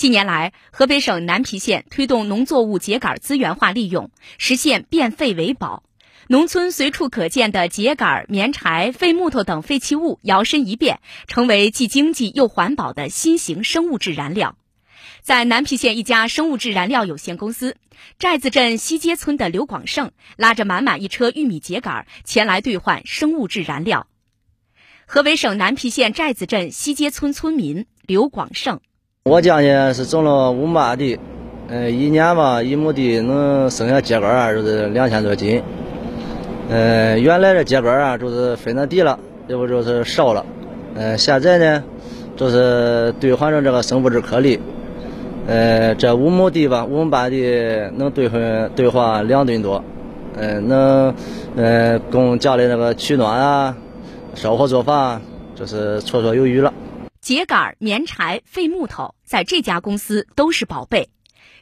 近年来，河北省南皮县推动农作物秸秆资源化利用，实现变废为宝。农村随处可见的秸秆、棉柴、废木头等废弃物摇身一变，成为既经济又环保的新型生物质燃料。在南皮县一家生物质燃料有限公司，寨子镇西街村的刘广胜拉着满满一车玉米秸秆前来兑换生物质燃料。河北省南皮县寨子镇西街村村民刘广胜：我家呢是种了五亩地，呃，一年吧一亩地能剩下秸秆啊，就是两千多斤。呃，原来的秸秆啊，就是分了地了，要不就是烧了。呃，现在呢，就是兑换成这个生物质颗粒。呃，这五亩地吧，五亩半地能兑换兑换两吨多。呃，能呃供家里那个取暖啊。烧火做饭就是绰绰有余了。秸秆、棉柴、废木头，在这家公司都是宝贝。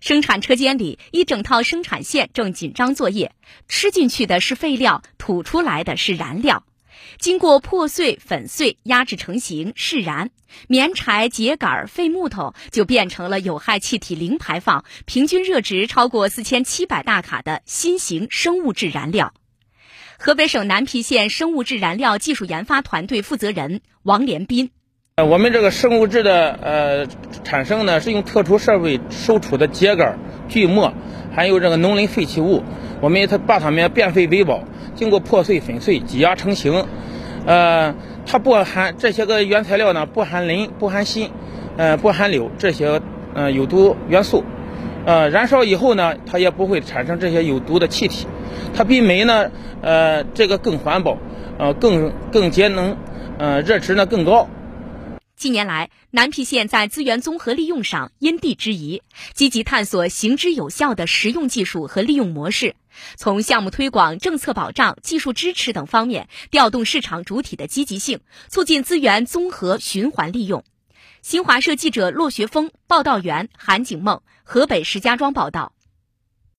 生产车间里，一整套生产线正紧张作业。吃进去的是废料，吐出来的是燃料。经过破碎、粉碎、压制成型释燃，棉柴、秸秆、废木头就变成了有害气体零排放、平均热值超过四千七百大卡的新型生物质燃料。河北省南皮县生物质燃料技术研发团队负责人王连斌：呃，我们这个生物质的呃产生呢，是用特殊设备收储的秸秆、锯末，还有这个农林废弃物，我们它把它们变废为宝，经过破碎、粉碎、挤压成型。呃，它不含这些个原材料呢，不含磷、不含锌，呃，不含硫这些呃有毒元素。呃，燃烧以后呢，它也不会产生这些有毒的气体。它比煤呢，呃，这个更环保，呃，更更节能，呃，热值呢更高。近年来，南皮县在资源综合利用上因地制宜，积极探索行之有效的实用技术和利用模式，从项目推广、政策保障、技术支持等方面调动市场主体的积极性，促进资源综合循环利用。新华社记者骆学峰、报道员韩景梦，河北石家庄报道。